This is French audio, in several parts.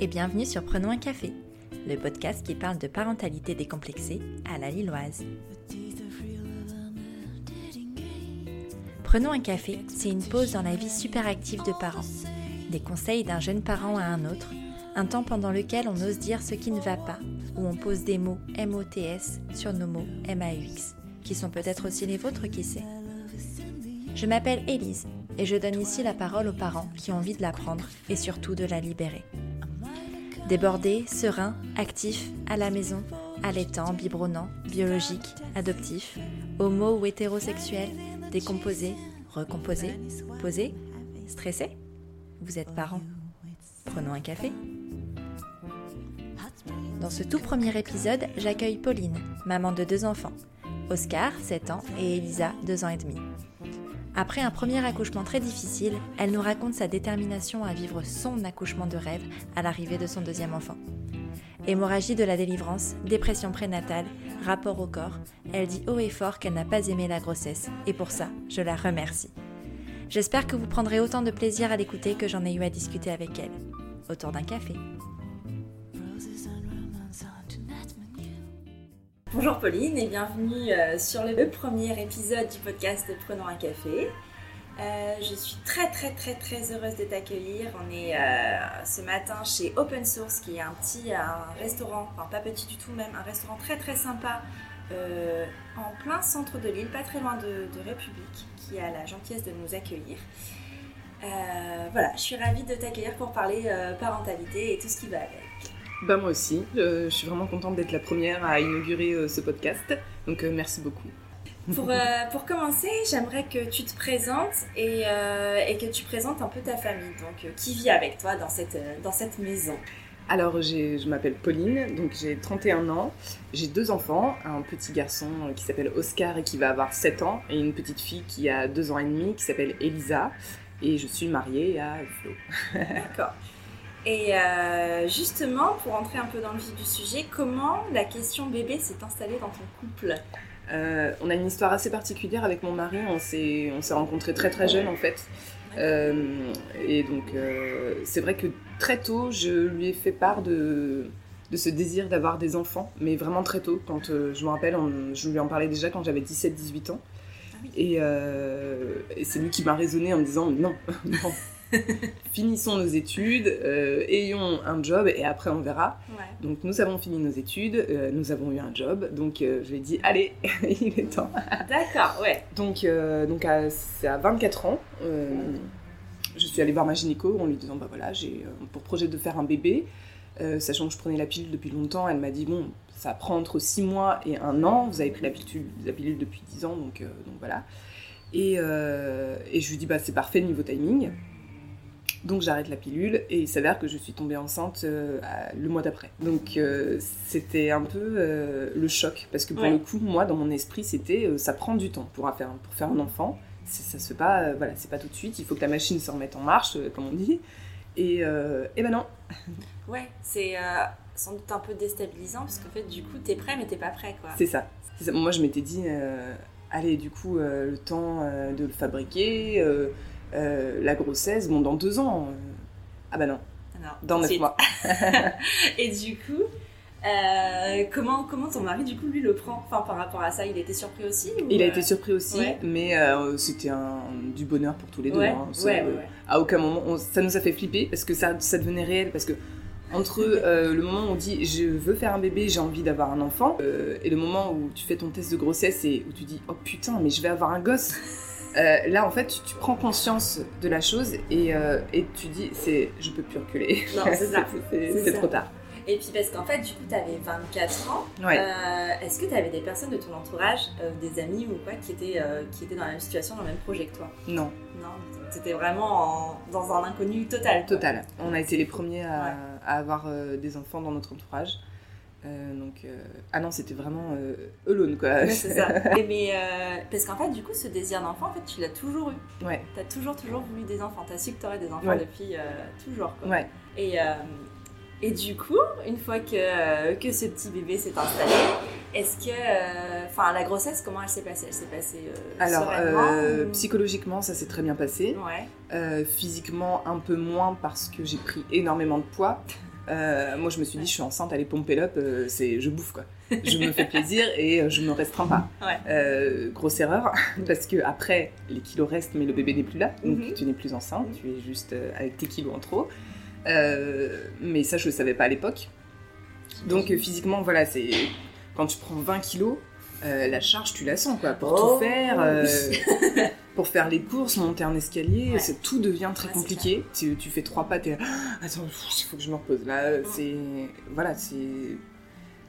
et bienvenue sur Prenons un café, le podcast qui parle de parentalité décomplexée à la Lilloise. Prenons un café, c'est une pause dans la vie super active de parents. Des conseils d'un jeune parent à un autre, un temps pendant lequel on ose dire ce qui ne va pas, où on pose des mots MOTS sur nos mots MAUX, qui sont peut-être aussi les vôtres, qui sait. Je m'appelle Élise et je donne ici la parole aux parents qui ont envie de l'apprendre et surtout de la libérer. Débordé, serein, actif, à la maison, allaitant, biberonnant, biologique, adoptif, homo ou hétérosexuel, décomposé, recomposé, posé, stressé Vous êtes parent. Prenons un café. Dans ce tout premier épisode, j'accueille Pauline, maman de deux enfants, Oscar, 7 ans, et Elisa, 2 ans et demi. Après un premier accouchement très difficile, elle nous raconte sa détermination à vivre son accouchement de rêve à l'arrivée de son deuxième enfant. Hémorragie de la délivrance, dépression prénatale, rapport au corps, elle dit haut et fort qu'elle n'a pas aimé la grossesse, et pour ça, je la remercie. J'espère que vous prendrez autant de plaisir à l'écouter que j'en ai eu à discuter avec elle. Autour d'un café. Bonjour Pauline et bienvenue euh, sur le premier épisode du podcast Prenons un café. Euh, je suis très très très très heureuse de t'accueillir. On est euh, ce matin chez Open Source qui est un petit restaurant, enfin pas petit du tout même, un restaurant très très sympa en plein centre de l'île, pas très loin de, République, qui a la gentillesse de nous accueillir. voilà, je suis ravie de t'accueillir pour parler parentalité et tout ce qui va avec. Bah moi aussi, je suis vraiment contente d'être la première à inaugurer euh, ce podcast, donc euh, merci beaucoup. Pour, euh, pour commencer, j'aimerais que tu te présentes et, et, que tu présentes un peu ta famille, donc qui vit avec toi dans cette, dans cette maison? Alors je m'appelle Pauline, donc j'ai 31 ans, j'ai deux enfants, un petit garçon qui s'appelle Oscar et qui va avoir 7 ans, et une petite fille qui a 2 ans et demi qui s'appelle Elisa, et je suis mariée à Flo. D'accord. Et euh, justement, pour entrer un peu dans le vif du sujet, comment la question bébé s'est installée dans ton couple? Euh, On a une histoire assez particulière avec mon mari. On s'est, on s'est rencontrés très très jeunes en fait. Euh, et donc, c'est vrai que très tôt, je lui ai fait part de, de ce désir d'avoir des enfants, mais vraiment très tôt. Quand je me rappelle, je lui en parlais déjà quand j'avais 17-18 ans. Ah et, et c'est lui qui m'a raisonné en me disant non, non, finissons nos études, euh, ayons un job et après on verra. Donc nous avons fini nos études, euh, nous avons eu un job, donc euh, je lui ai dit allez, il est temps. D'accord, ouais. Donc donc c'est à 24 ans. je suis allée voir ma gynéco en lui disant bah voilà j'ai pour projet de faire un bébé, sachant que je prenais la pilule depuis longtemps. Elle m'a dit bon ça prend entre 6 mois et 1 an. Vous avez pris la pilule, la pilule depuis 10 ans, donc, donc voilà. Et, et, je lui dis, bah, c'est parfait niveau timing. Donc j'arrête la pilule et il s'avère que je suis tombée enceinte euh, le mois d'après. Donc euh, c'était un peu euh, le choc parce que pour le coup, moi dans mon esprit, c'était ça prend du temps pour faire, pour faire un enfant. Ça se pas, voilà, c'est pas tout de suite. Il faut que la machine se remette en marche, comme on dit. Et, et ben non. Ouais, c'est sans doute un peu déstabilisant parce qu'en fait, du coup, t'es prêt mais t'es pas prêt quoi. C'est ça. ça. Moi, je m'étais dit, allez, du coup, le temps de le fabriquer euh, la grossesse, bon, dans deux ans. Euh, ah bah non. dans neuf mois. et du coup, euh, comment, comment ton mari, du coup, lui le prend? Enfin, par rapport à ça Il a été surpris aussi Il a été surpris aussi, mais c'était du bonheur pour tous les deux. Hein. à aucun moment, ça nous a fait flipper parce que ça, ça devenait réel. Parce que entre le moment où on dit je veux faire un bébé, j'ai envie d'avoir un enfant, et le moment où tu fais ton test de grossesse et où tu dis oh putain, mais je vais avoir un gosse. Euh, là, en fait, tu, prends conscience de la chose et, euh, et tu dis, c'est, je peux plus reculer. Non, c'est ça. c'est trop tard. Et puis parce qu'en fait, du coup, tu avais 24 ans. Euh, est-ce que tu avais des personnes de ton entourage, des amis ou quoi, qui étaient, qui étaient dans la même situation, dans le même projet que toi? Non. Non, c'était vraiment dans un inconnu total. Total. On a été les premiers à, à avoir des enfants dans notre entourage. Euh, donc, euh, ah non, c'était vraiment euh, alone quoi. c'est ça. mais parce qu'en fait, du coup, ce désir d'enfant, en fait, tu l'as toujours eu. Ouais. T'as toujours, toujours voulu des enfants. T'as su que t'aurais des enfants depuis toujours. Quoi. Ouais. Et, et du coup, une fois que, que ce petit bébé s'est installé, est-ce que, enfin, la grossesse, comment elle s'est passée? Elle s'est passée Alors, psychologiquement, ça s'est très bien passé. Ouais. physiquement, un peu moins parce que j'ai pris énormément de poids. Euh, moi, je me suis dit, je suis enceinte, allez, pomper up, euh, c'est, je bouffe quoi. Je me fais plaisir et euh, je me restreins pas. Ouais. grosse erreur, parce que après, les kilos restent, mais le bébé n'est plus là, donc Mhm. tu n'es plus enceinte, tu es juste avec tes kilos en trop. mais ça, je le savais pas à l'époque. Donc, physiquement, voilà, c'est quand tu prends 20 kilos, la charge, tu la sens quoi, pour Oh. tout faire. euh, pour faire les courses, monter un escalier, Ouais. c'est- tout devient très Ouais, compliqué. Tu, tu fais trois pas, t'es Ah, attends, il faut que je me repose. Là, c'est. Voilà, c'est.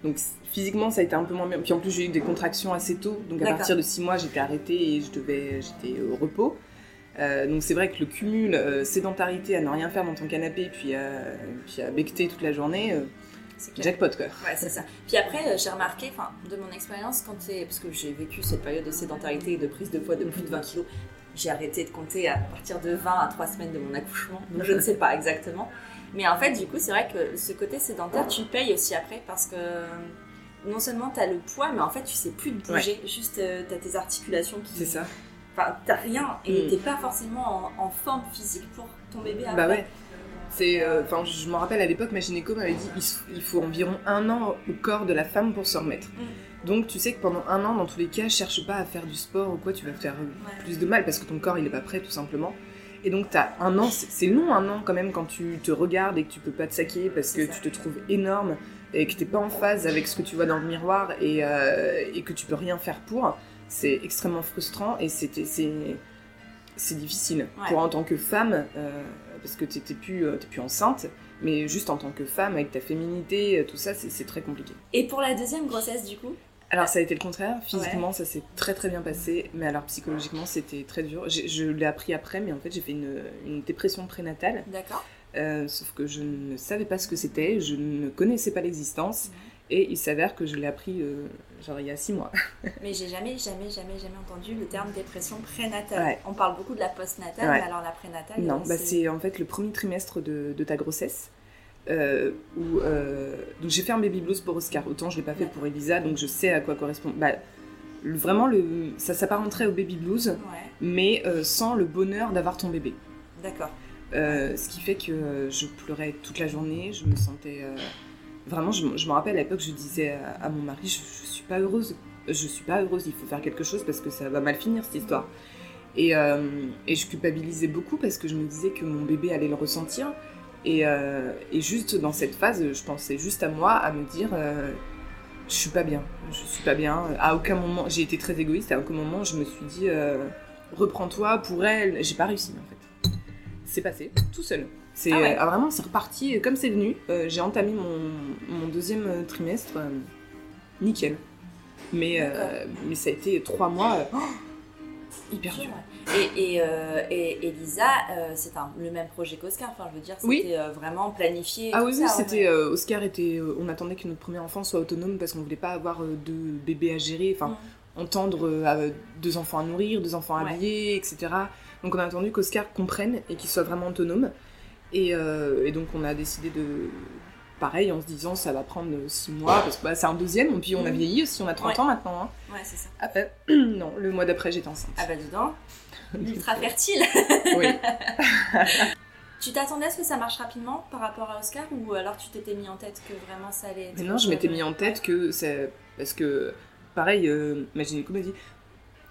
Donc physiquement, ça a été un peu moins bien. Puis en plus, j'ai eu des contractions assez tôt. Donc à D'accord. partir de six mois, j'étais arrêtée et je devais, j'étais au repos. Euh, donc c'est vrai que le cumul euh, sédentarité à ne rien faire dans ton canapé, puis à, puis à becter toute la journée, euh, clair. jackpot quoi. Ouais, c'est ça. Puis après, euh, j'ai remarqué, enfin, de mon expérience, quand c'est. Parce que j'ai vécu cette période de sédentarité et de prise de poids de plus de 20 kilos. J'ai arrêté de compter à partir de 20 à 3 semaines de mon accouchement. Donc je ne sais pas exactement. Mais en fait, du coup, c'est vrai que ce côté sédentaire, tu le payes aussi après parce que non seulement tu as le poids, mais en fait, tu sais plus de bouger. Juste, tu as tes articulations qui. C'est ça. Enfin, t'as rien et Mm. t'es pas forcément en, en forme physique pour ton bébé après. Bah ouais. C'est, euh, enfin, je me rappelle à l'époque, ma gynéco m'avait dit il, faut environ un an au corps de la femme pour se remettre. Mm. Donc tu sais que pendant un an, dans tous les cas, cherche pas à faire du sport ou quoi, tu vas faire euh, Ouais. plus de mal parce que ton corps il est pas prêt tout simplement. Et donc t'as un an, c'est long un an quand même quand tu te regardes et que tu peux pas te saquer parce que ça. tu te trouves énorme et que t'es pas en phase avec ce que tu vois dans le miroir et, euh, et que tu peux rien faire pour. C'est extrêmement frustrant et c'était c'est c'est difficile Ouais. pour en tant que femme euh, parce que t'étais plus euh, plus enceinte mais juste en tant que femme avec ta féminité euh, tout ça c'est très compliqué. Et pour la deuxième grossesse, du coup? Alors ça a été le contraire, physiquement ça s'est très très bien passé, mais alors psychologiquement c'était très dur. Je l'ai appris après, mais en fait j'ai fait une, une dépression prénatale, D'accord. euh, sauf que je ne savais pas ce que c'était, je ne connaissais pas l'existence, Mhm. Et il s'avère que je l'ai appris euh, genre il y a six mois. Mais j'ai jamais, jamais, jamais, jamais entendu le terme dépression prénatale. Ouais. On parle beaucoup de la postnatale, Ouais. mais alors la prénatale. non, euh, bah, c'est en fait le premier trimestre de, de ta grossesse. euh, où, euh, donc j'ai fait un baby blues pour Oscar, autant je l'ai pas fait pour Elisa, donc je sais à quoi correspond. Bah, le- vraiment, le, ça s'apparenterait au baby blues, mais sans le bonheur d'avoir ton bébé. d'accord. Ce qui fait que je pleurais toute la journée, je me sentais... Vraiment, je, me rappelle à l'époque, je disais à, mon mari, je, je suis pas heureuse. Je suis pas heureuse, il faut faire quelque chose parce que ça va mal finir cette histoire. Et, euh, je culpabilisais beaucoup parce que je me disais que mon bébé allait le ressentir. Et, euh, et juste dans cette phase, je pensais juste à moi, à me dire, euh, je suis pas bien, je suis pas bien. À aucun moment, j'ai été très égoïste, à aucun moment je me suis dit, euh, reprends-toi pour elle. J'ai pas réussi en fait. C'est passé, tout seul. C'est Ah ouais. euh, vraiment, c'est reparti comme c'est venu. Euh, j'ai entamé mon, mon deuxième euh, trimestre, euh, nickel. Mais, euh, mais ça a été trois mois euh, oh, hyper dur. Et, et, euh, et Elisa, euh, c'est le même projet qu'Oscar. Enfin, je veux dire, c'était Oui. euh, vraiment planifié. Ah oui, c'était. ouais. euh, Oscar était. euh, on attendait que notre premier enfant soit autonome parce qu'on voulait pas avoir euh, deux bébés à gérer. Enfin, entendre euh, euh, deux enfants à nourrir, deux enfants à Ouais. habiller, etc. Donc on a attendu qu'Oscar comprenne et qu'il soit vraiment autonome. Et, euh, et donc on a décidé de. Pareil, en se disant ça va prendre euh, six mois parce que bah, c'est un deuxième. Et puis on a Mhm. vieilli aussi, on a 30 Ouais. ans maintenant. hein. Ouais, c'est ça. Après, non, le mois d'après j'étais enceinte. Ah bah dedans, ultra fertile. Oui. Tu t'attendais à ce que ça marche rapidement par rapport à Oscar ou alors tu t'étais mis en tête que vraiment ça allait être... Mais non, je m'étais mis en tête que c'est. Parce que, pareil, euh, ma gynéco m'a dit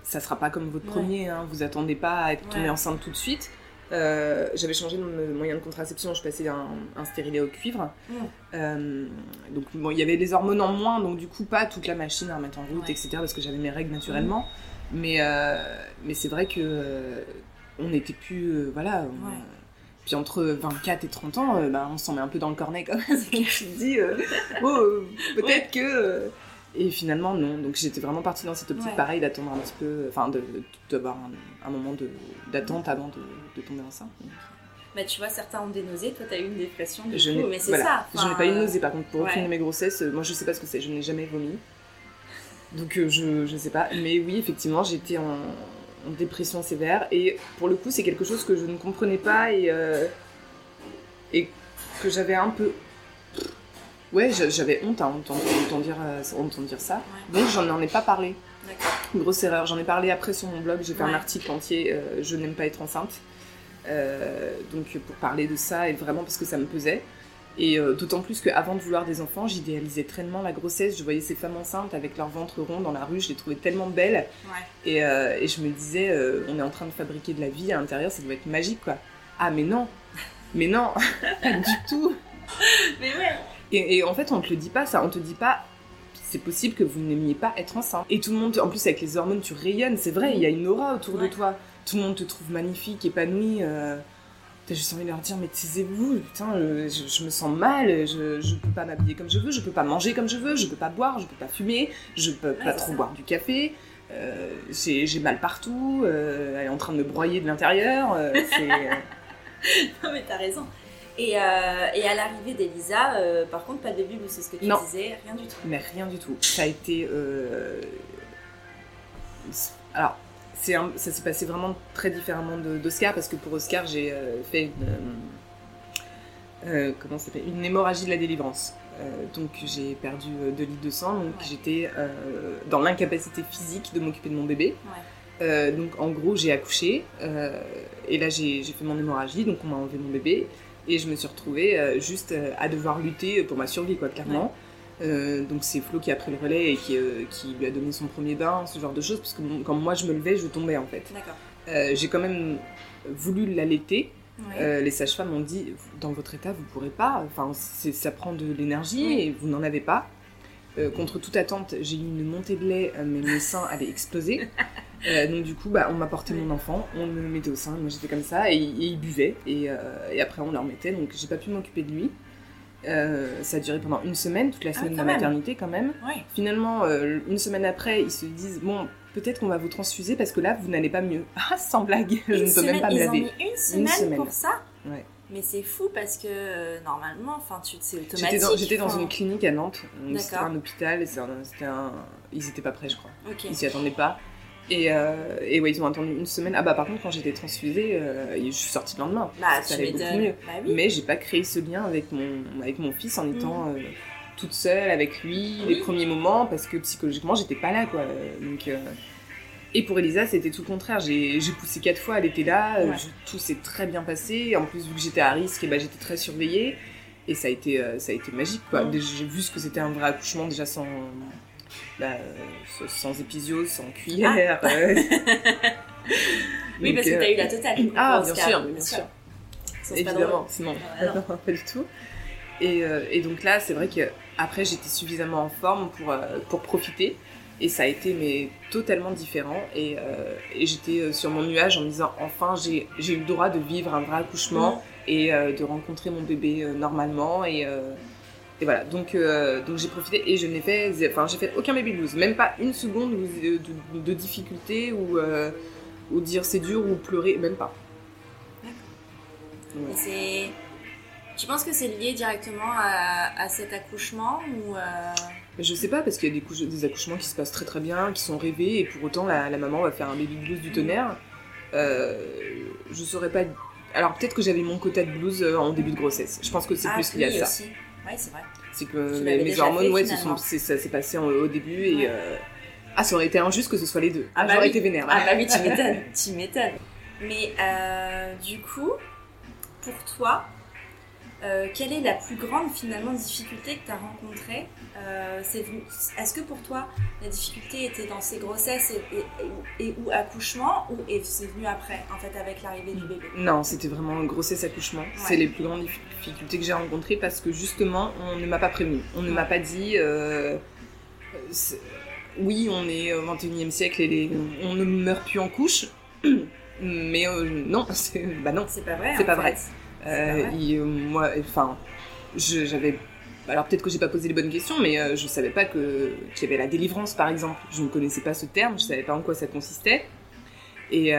ça sera pas comme votre Ouais. premier, hein, vous attendez pas à être tombée Ouais. enceinte tout de suite. Euh, J'avais changé de mo- moyen de contraception, je passais un, un stérilet au cuivre. Mm. Euh, donc, bon, il y avait les hormones en moins, donc du coup, pas toute la machine à remettre en route, Ouais. etc., parce que j'avais mes règles naturellement. Mais, euh, mais c'est vrai que on n'était plus. voilà. Ouais. Puis entre 24 et 30 ans, bah, on s'en met un peu dans le cornet quand même. tu te dis, oh, peut-être que. Euh, Et finalement, non. Donc j'étais vraiment partie dans cette optique, Ouais. pareil, d'attendre un petit peu. Enfin, d'avoir un, un moment de- d'attente avant de, de tomber enceinte. Bah tu vois, certains ont des nausées, toi t'as eu une dépression du Je coup, mais c'est voilà. ça. Je n'ai pas eu de euh, nausée par contre pour aucune ouais. de mes grossesses. euh, Moi je sais pas ce que c'est, je n'ai jamais vomi. Donc euh, je, je sais pas. Mais oui, effectivement, j'étais en, en dépression sévère et pour le coup, c'est quelque chose que je ne comprenais pas et, euh, et que j'avais un peu. Ouais, j'a- j'avais honte à entendre, entendre dire, euh, entendre dire ça. Ouais, Donc j'en en ai pas parlé. d'accord. Grosse erreur. J'en ai parlé après sur mon blog. J'ai fait Ouais. un article entier. euh, je n'aime pas être enceinte. Euh, donc pour parler de ça et vraiment parce que ça me pesait. Et euh, d'autant plus qu'avant de vouloir des enfants, j'idéalisais tellement la grossesse. Je voyais ces femmes enceintes avec leur ventre rond dans la rue, je les trouvais tellement belles. Et, euh, et, je me disais, on est en train de fabriquer de la vie à l'intérieur, ça doit être magique quoi. Ah, mais non Mais non Pas du tout Mais ouais et, et, en fait, on te le dit pas, ça. On te dit pas, c'est possible que vous n'aimiez pas être enceinte. Et tout le monde, en plus avec les hormones, tu rayonnes, c'est vrai, il y a une aura autour de toi. Tout le monde te trouve magnifique, épanouie. T'as juste envie de leur dire, mais taisez-vous, putain, je, me sens mal, je, je peux pas m'habiller comme je veux, je peux pas manger comme je veux, je peux pas boire, je peux pas fumer, je peux pas trop boire du café, euh, j'ai mal partout, euh, elle est en train de me broyer de l'intérieur, euh, c'est... non mais t'as raison. Et, et à l'arrivée d'Elisa, par contre, pas de bébé, c'est ce que tu disais, rien du tout. Mais rien du tout. Ça a été... Alors, ça s'est passé vraiment très différemment d'Oscar parce que pour Oscar j'ai euh, fait une, euh, euh, comment une hémorragie de la délivrance. donc j'ai perdu 2 litres de sang, donc j'étais dans l'incapacité physique de m'occuper de mon bébé. donc en gros j'ai accouché et là j'ai fait mon hémorragie, donc on m'a enlevé mon bébé et je me suis retrouvée juste à devoir lutter pour ma survie quoi clairement. Euh, donc c'est Flo qui a pris le relais et qui, euh, qui, lui a donné son premier bain, ce genre de choses, parce que quand moi je me levais, je tombais en fait. Euh, j'ai quand même voulu l'allaiter. les sages-femmes ont dit, dans votre état, vous pourrez pas, enfin ça prend de l'énergie et vous n'en avez pas. contre toute attente, j'ai eu une montée de lait, mais mes seins allaient exploser. donc du coup, bah, on m'a porté mon enfant, on me mettait au sein, moi j'étais comme ça, et, il buvait, et, et, après on le remettait, donc j'ai pas pu m'occuper de lui. Euh, ça a duré pendant une semaine, toute la ah, semaine de maternité quand même. Finalement, euh, une semaine après, ils se disent bon, peut-être qu'on va vous transfuser parce que là, vous n'allez pas mieux. Ah, sans blague, je ne peux même pas me laver. une semaine, pour ça ouais. Mais c'est fou parce que euh, normalement, enfin, c'est automatique. J'étais dans, une clinique à Nantes, c'était un hôpital, et un, ils n'étaient pas prêts, je crois. Ils s'y attendaient pas. Et, euh, et ouais, ils ont attendu une semaine. Ah bah par contre, quand j'étais transfusée, euh, je suis sortie le lendemain. Bah, ça allait beaucoup mieux. Bah, oui. Mais j'ai pas créé ce lien avec mon, avec mon fils en étant mm. euh, toute seule avec lui les premiers moments parce que psychologiquement, j'étais pas là quoi. Donc, euh, Et pour Elisa, c'était tout le contraire. J'ai poussé quatre fois, elle était là, tout s'est très bien passé. En plus, vu que j'étais à risque, et bah, j'étais très surveillée. Et ça a été, ça a été magique quoi. Mm. J'ai vu ce que c'était un vrai accouchement déjà sans bah, sans épisio, sans cuillère. Ah. Euh. oui, parce que tu as eu la totale. Ah, bien sûr, bien, sûr. Évidemment, sinon, non, pas du tout. Et, euh, et donc là, c'est vrai que après j'étais suffisamment en forme pour, euh, pour profiter. Et ça a été mais totalement différent. Et, et j'étais sur mon nuage en me disant enfin j'ai eu le droit de vivre un vrai accouchement mm. et de rencontrer mon bébé normalement. Et, et voilà, donc, euh, donc j'ai profité et je n'ai fait, enfin j'ai fait aucun baby blues, même pas une seconde de, de, difficulté ou, euh, ou dire c'est dur ou pleurer, même pas. D'accord. c'est... Tu penses que c'est lié directement à, cet accouchement ou euh... Je sais pas parce qu'il y a des, des, accouchements qui se passent très très bien, qui sont rêvés et pour autant la, maman va faire un baby blues du tonnerre. Euh, je saurais pas. Alors peut-être que j'avais mon quota de blues en début de grossesse. Je pense que c'est ah, plus lié à ça. Ouais, c'est vrai. C'est que mes, hormones, ouais, ça s'est passé au début et. Euh, ah, ça aurait été injuste que ce soit les deux. Ah, bah J'aurais été vénère. Ah, bah oui, tu m'étonnes. tu m'étonnes. Mais euh, du coup, pour toi, euh, quelle est la plus grande finalement difficulté que tu as rencontrée euh, Est-ce que pour toi la difficulté était dans ces grossesses et, et, ou accouchement ou c'est venu après en fait avec l'arrivée du bébé? Non, c'était vraiment grossesse accouchement. C'est les plus grandes difficultés que j'ai rencontrées parce que justement on ne m'a pas prévenu, on ne m'a pas dit. Euh, oui, on est au 21e siècle et on ne meurt plus en couche, mais non, bah non, c'est pas vrai. C'est pas vrai. Euh, euh, moi, enfin, j'avais. Alors peut-être que j'ai pas posé les bonnes questions, mais euh, je savais pas que qu'il y avait la délivrance, par exemple. Je ne connaissais pas ce terme, je savais pas en quoi ça consistait. Et,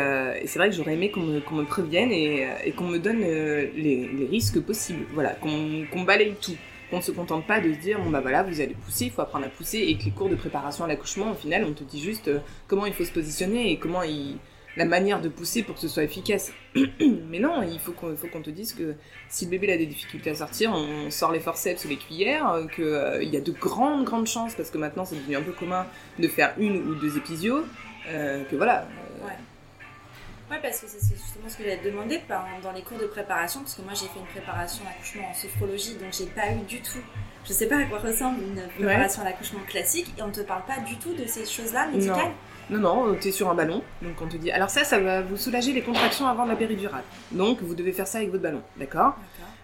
c'est vrai que j'aurais aimé qu'on me, prévienne et, qu'on me donne les, risques possibles. Voilà, qu'on balaye tout. Qu'on ne se contente pas de se dire, bon bah voilà, vous allez pousser, il faut apprendre à pousser, et que les cours de préparation à l'accouchement, au final, on te dit juste comment il faut se positionner et comment il, la manière de pousser pour que ce soit efficace. Mais non, il faut qu'on te dise que si le bébé a des difficultés à sortir, on sort les forceps ou les cuillères, euh, qu'il euh, y a de grandes, grandes chances, parce que maintenant c'est devenu un peu commun de faire une ou deux épisios, euh, que voilà. Ouais, parce que c'est justement ce que demander par- dans les cours de préparation, parce que moi j'ai fait une préparation à l'accouchement en sophrologie, donc j'ai pas eu du tout. Je sais pas à quoi ressemble une préparation à l'accouchement classique, et on te parle pas du tout de ces choses-là médicales. Non, non, t'es sur un ballon, donc on te dit. Alors, ça, ça va vous soulager les contractions avant de la péridurale. Donc, vous devez faire ça avec votre ballon, d'accord?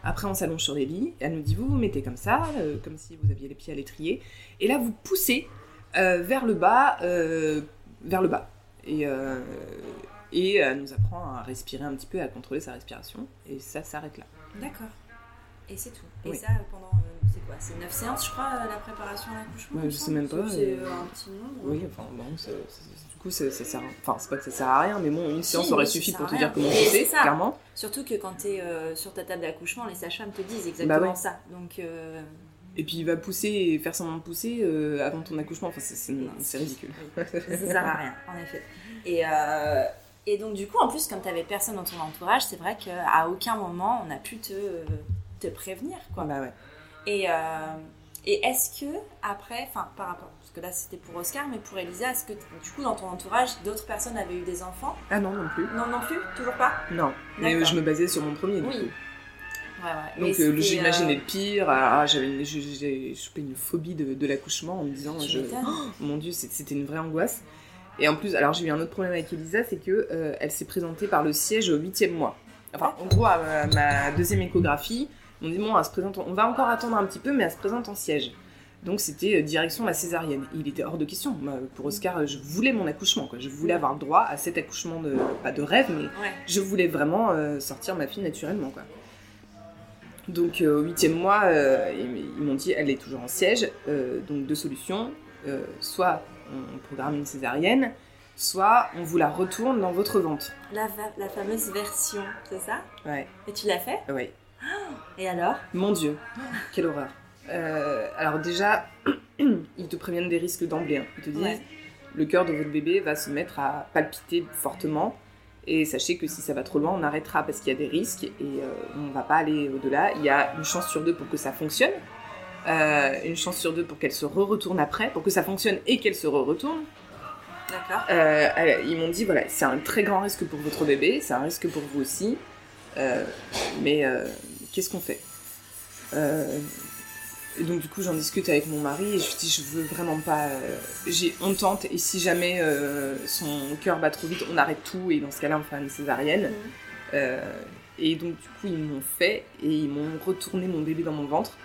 Après, on s'allonge sur les lits. Elle nous dit vous vous mettez comme ça, euh, comme si vous aviez les pieds à l'étrier. Et là, vous poussez euh, vers le bas, euh, vers le bas. Et, euh, et elle nous apprend à respirer un petit peu, à contrôler sa respiration. Et ça s'arrête là. D'accord. Et c'est tout. Et Oui. ça pendant. Euh, c'est quoi C'est 9 séances, je crois, euh, la préparation à l'accouchement Ouais, je sais même pas, C'est euh, euh, un petit nombre. Oui, enfin, bon, du coup, ça, ça sert. Enfin, c'est pas que ça sert à rien, mais bon, une séance aurait oui, suffi pour te rien. dire comment c'est clairement. Surtout que quand tu es sur ta table d'accouchement, les sages-femmes te disent exactement Bah ouais. ça. Donc. euh, Et puis, il va pousser et faire semblant de pousser euh, avant ton accouchement. Enfin, c'est- ridicule. ça sert à rien, en effet. Et, euh, et donc, du coup, en plus, comme tu avais personne dans ton entourage, c'est vrai qu'à aucun moment on a pu te, te prévenir. Quoi. Bah ouais. Et, euh, et est-ce que, après, enfin, par rapport, parce que là c'était pour Oscar, mais pour Elisa, est-ce que, du coup, dans ton entourage, d'autres personnes avaient eu des enfants? Ah non, non plus. Non, non plus? Toujours pas? Non. Mais euh, je me basais sur mon premier. du Oui. coup. Ouais, ouais. Donc euh, j'imaginais euh, le pire. Ah, j'avais une- j'ai- j'ai chopé une phobie de, de l'accouchement en me disant, je-. Oh, mon dieu, c'était une vraie angoisse. Et en plus, alors j'ai eu un autre problème avec Elisa, c'est que euh, elle s'est présentée par le siège au huitième mois. Enfin, en gros, à ma deuxième échographie, on dit bon, elle se présente, en- on va encore attendre un petit peu, mais elle se présente en siège. Donc c'était euh, direction la césarienne. Il était hors de question. Pour Oscar, je voulais mon accouchement. Quoi. Je voulais avoir le droit à cet accouchement de pas de rêve, mais Ouais. je voulais vraiment euh, sortir ma fille naturellement. Quoi. Donc euh, au huitième mois, euh, ils, m'ont dit elle est toujours en siège, euh, donc deux solutions. Euh, soit on programme une césarienne, soit on vous la retourne dans votre ventre. La, fameuse version, c'est ça? Ouais, Et tu l'as fait? Ouais. Et alors? Mon Dieu, quelle horreur. Euh, alors déjà, ils te préviennent des risques d'emblée. hein. Ils te disent Ouais. le cœur de votre bébé va se mettre à palpiter fortement. Et sachez que si ça va trop loin, on arrêtera parce qu'il y a des risques et euh, on va pas aller au-delà. Il y a une chance sur deux pour que ça fonctionne. Euh, une chance sur deux pour qu'elle se re-retourne après, pour que ça fonctionne et qu'elle se re-retourne. D'accord. Euh, ils m'ont dit voilà, c'est un très grand risque pour votre bébé, c'est un risque pour vous aussi. Mais qu'est-ce qu'on fait Euh, et donc du coup j'en discute avec mon mari et je lui dis je veux vraiment pas euh, j'ai on tente et si jamais euh, son cœur bat trop vite on arrête tout et dans ce cas-là on fait une césarienne. Euh, et donc du coup ils m'ont fait et ils m'ont retourné mon bébé dans mon ventre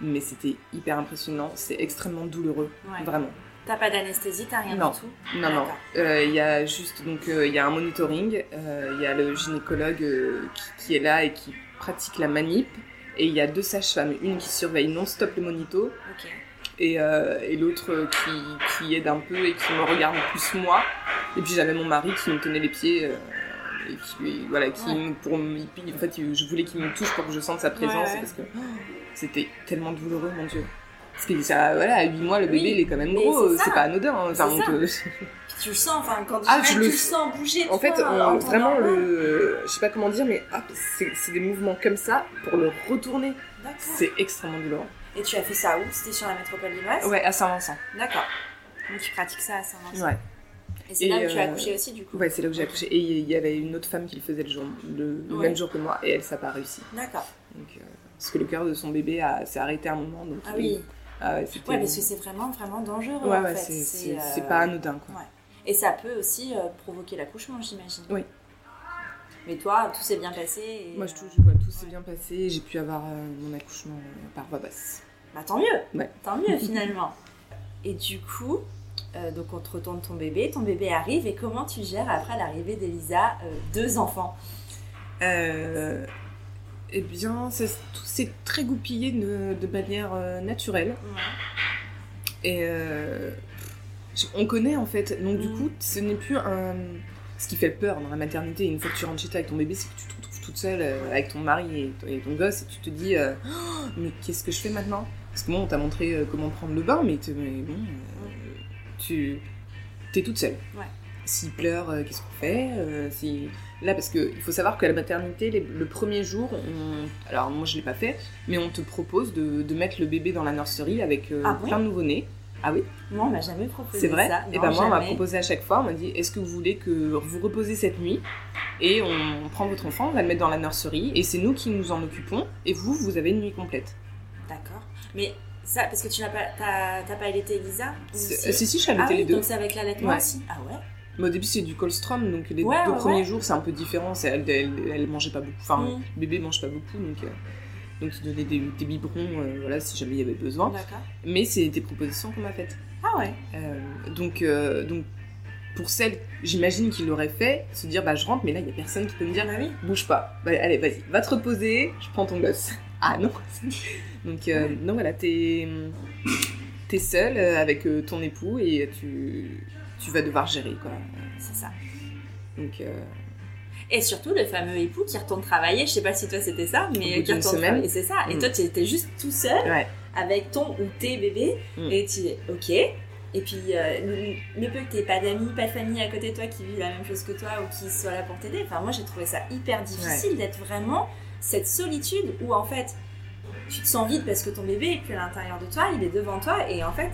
mais c'était hyper impressionnant c'est extrêmement douloureux Ouais. vraiment T'as pas d'anesthésie, t'as rien Non. du tout non, non. Euh, Il y a juste donc euh, il y a un monitoring, euh, il y a le gynécologue euh, qui, qui est là et qui pratique la manip, et il y a deux sages-femmes, une qui surveille non-stop le monito et, euh, et l'autre qui, qui aide un peu et qui me regarde plus moi. Et puis j'avais mon mari qui me tenait les pieds. euh, et qui, voilà, qui Ouais. me- pour en fait, je voulais qu'il me touche pour que je sente sa présence Ouais, ouais. parce que oh, c'était tellement douloureux, mon dieu. Parce que ça, voilà, à 8 mois, le bébé, Oui, il est quand même gros, c'est ça. pas anodin. hein. Enfin, Puis tu le sens, enfin, quand Ah, même, je tu le- le sens bouger. En fait, on- vraiment, le, je sais pas comment dire, mais hop, c'est des mouvements comme ça pour le retourner. D'accord. C'est extrêmement douloureux. Et tu as fait ça où? C'était sur la métropole lilloise? Ouais, à Saint-Vincent. D'accord. Donc tu pratiques ça à Saint-Vincent. Ouais. Et c'est là où tu as euh, accouché aussi, du coup? Ouais, c'est là où j'ai accouché. Et il y avait une autre femme qui le faisait le, jour, le, le Ouais. même jour que moi, et elle, ça n'a pas réussi. D'accord. Euh, parce que le cœur de son bébé a- s'est arrêté à un moment. Donc, Ah oui. Ah ouais, parce que c'est vraiment, vraiment dangereux, Ouais, en ouais, fait. c'est- euh, pas anodin, quoi. ouais. Et ça peut aussi euh, provoquer l'accouchement, j'imagine. Oui. Mais toi, tout s'est bien passé. Et, Moi, je euh, touche, ouais, tout s'est bien passé. J'ai pu avoir euh, mon accouchement par voie basse. Bah tant mieux. Ouais. Tant mieux, finalement. et du coup, donc on te retourne ton bébé, ton bébé arrive, et comment tu gères après l'arrivée d'Elisa, deux enfants? Euh, eh bien, s'est très goupillé de, de manière euh, naturelle. Et euh, on connaît en fait. Donc du Mm. coup, ce n'est plus un. Ce qui fait peur dans la maternité, une fois que tu rentres chez toi avec ton bébé, c'est que tu te retrouves toute seule euh, avec ton mari et ton, et ton gosse et tu te dis Oh, mais qu'est-ce que je fais maintenant? Parce que bon, on t'a montré comment prendre le bain, mais, bon, tu es toute seule. Ouais. S'il pleure, qu'est-ce qu'on fait si... Là, parce qu'il faut savoir qu'à la maternité, les- le premier jour, on... alors moi je l'ai pas fait, mais on te propose de, de mettre le bébé dans la nurserie avec euh, Ah bon plein de nouveau-nés. Ah oui Moi, on m'a jamais proposé C'est vrai ça. Et ben moi, on m'a proposé à chaque fois, on m'a dit est-ce que vous voulez que vous reposez cette nuit Et on prend votre enfant, on va le mettre dans la nurserie, et c'est nous qui nous en occupons, et vous, vous avez une nuit complète. D'accord. Mais ça, parce que tu n'as pas, t'as, t'as pas allaité Elisa euh, Si, si, je suis Ah allaitée oui, les deux. donc c'est avec l'allaitement Ouais. aussi. Ah ouais. Mais au début, c'est du colostrum, donc les Ouais, deux ouais, premiers ouais. jours, c'est un peu différent. c'est- Elle, elle, elle mangeait pas beaucoup. Enfin, Mm. le bébé mange pas beaucoup, donc, euh, donc il donnait des, des biberons, euh, voilà, si jamais il y avait besoin. Mais c'est des propositions qu'on m'a faites. Ah ouais. Euh, donc, euh, donc, pour celles, j'imagine qu'il l'aurait fait, se dire, bah je rentre, mais là, il y a personne qui peut me dire, Bah oui. bouge pas. Bah, allez, vas-y, va te reposer, je prends ton gosse. Ah non Donc, euh, non, voilà, t'es es seule avec ton époux et tu, tu vas devoir gérer, quoi. C'est ça. Donc, euh, Et surtout le fameux époux qui retourne travailler. Je sais pas si toi c'était ça, mais qui retourne travailler. C'est ça. Et Mm. toi, tu étais juste tout seul ouais. avec ton ou tes bébés. Mm. Et tu es ok. Et puis, euh, le, le peu que t'aies pas d'amis, pas de famille à côté de toi qui vit la même chose que toi ou qui soit là pour t'aider. Enfin, moi, j'ai trouvé ça hyper difficile d'être vraiment cette solitude où en fait, tu te sens vide parce que ton bébé est plus à l'intérieur de toi, il est devant toi et en fait,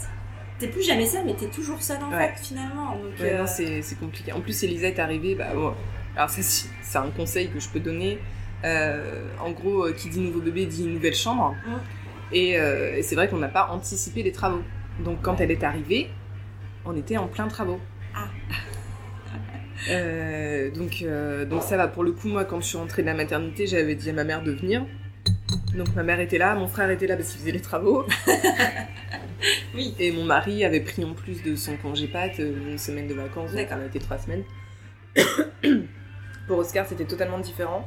t'es plus jamais seul, mais t'es toujours seul en Ouais. fait finalement. Donc, Ouais, euh, non, c'est c'est compliqué. En plus, Elisa est arrivée, bah, bon, alors ça, c'est un conseil que je peux donner. Euh, en gros, euh, qui dit nouveau bébé dit nouvelle chambre. Mm. Et, euh, et c'est vrai qu'on n'a pas anticipé les travaux. Donc, quand elle est arrivée, on était en plein travaux. Ah. Euh, donc, euh, donc ça va. Pour le coup, moi, quand je suis rentrée de la maternité, j'avais dit à ma mère de venir. Donc ma mère était là, mon frère était là parce qu'il faisait les travaux. Oui. Et mon mari avait pris en plus de son congé pâte euh, une semaine de vacances, donc D'accord. on a été trois semaines. Pour Oscar, c'était totalement différent.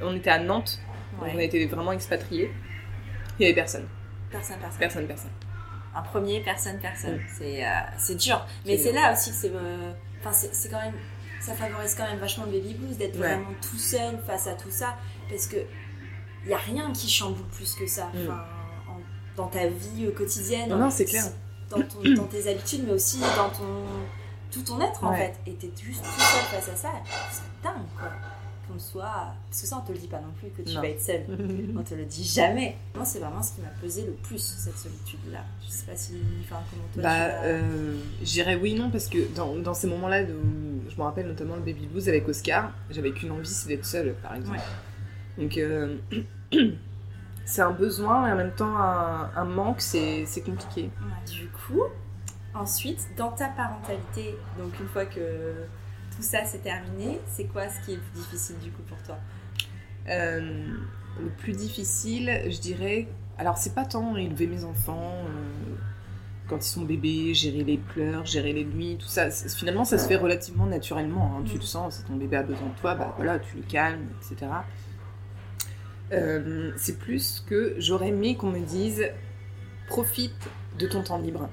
On était à Nantes, donc on a été vraiment expatriés. Il y avait personne, personne, personne. personne, personne. Un premier, personne, personne. Mm. C'est euh, c'est dur. Mais C'est là aussi que c'est. euh, Enfin, c'est c'est quand même. Ça favorise quand même vachement le baby blues d'être Ouais. vraiment tout seul face à tout ça. Parce que. Il n'y a rien qui chamboule plus que ça. Mm. Enfin, en- dans ta vie euh, quotidienne. Non, non, c'est clair. Dans, ton- dans tes habitudes, mais aussi dans ton. Tout ton être en fait. Et t'es juste tout seul face à ça. C'est dingue quoi. Qu'on soit. Parce que ça, on te le dit pas non plus que tu Non. vas être seul. On te le dit jamais. Moi, c'est vraiment ce qui m'a pesé le plus, cette solitude-là. Je sais pas si. Enfin, comment toi Bah, euh, je dirais oui, non, parce que dans, dans ces moments-là, je me rappelle notamment le baby blues avec Oscar, j'avais qu'une envie, c'est d'être seule, par exemple. Donc, euh, c'est un besoin et en même temps un, un manque, c'est compliqué. Ouais. Du coup, ensuite, dans ta parentalité, donc une fois que tout ça c'est terminé, c'est quoi ce qui est le plus difficile du coup pour toi? Euh, le plus difficile, je dirais, alors c'est pas tant élever mes enfants euh, quand ils sont bébés, gérer les pleurs, gérer les nuits, tout ça. Finalement, ça se fait relativement naturellement. hein. Tu Mhm. le sens, si ton bébé a besoin de toi, bah voilà, tu le calmes, etc. Euh, c'est plus que j'aurais aimé qu'on me dise profite de ton temps libre,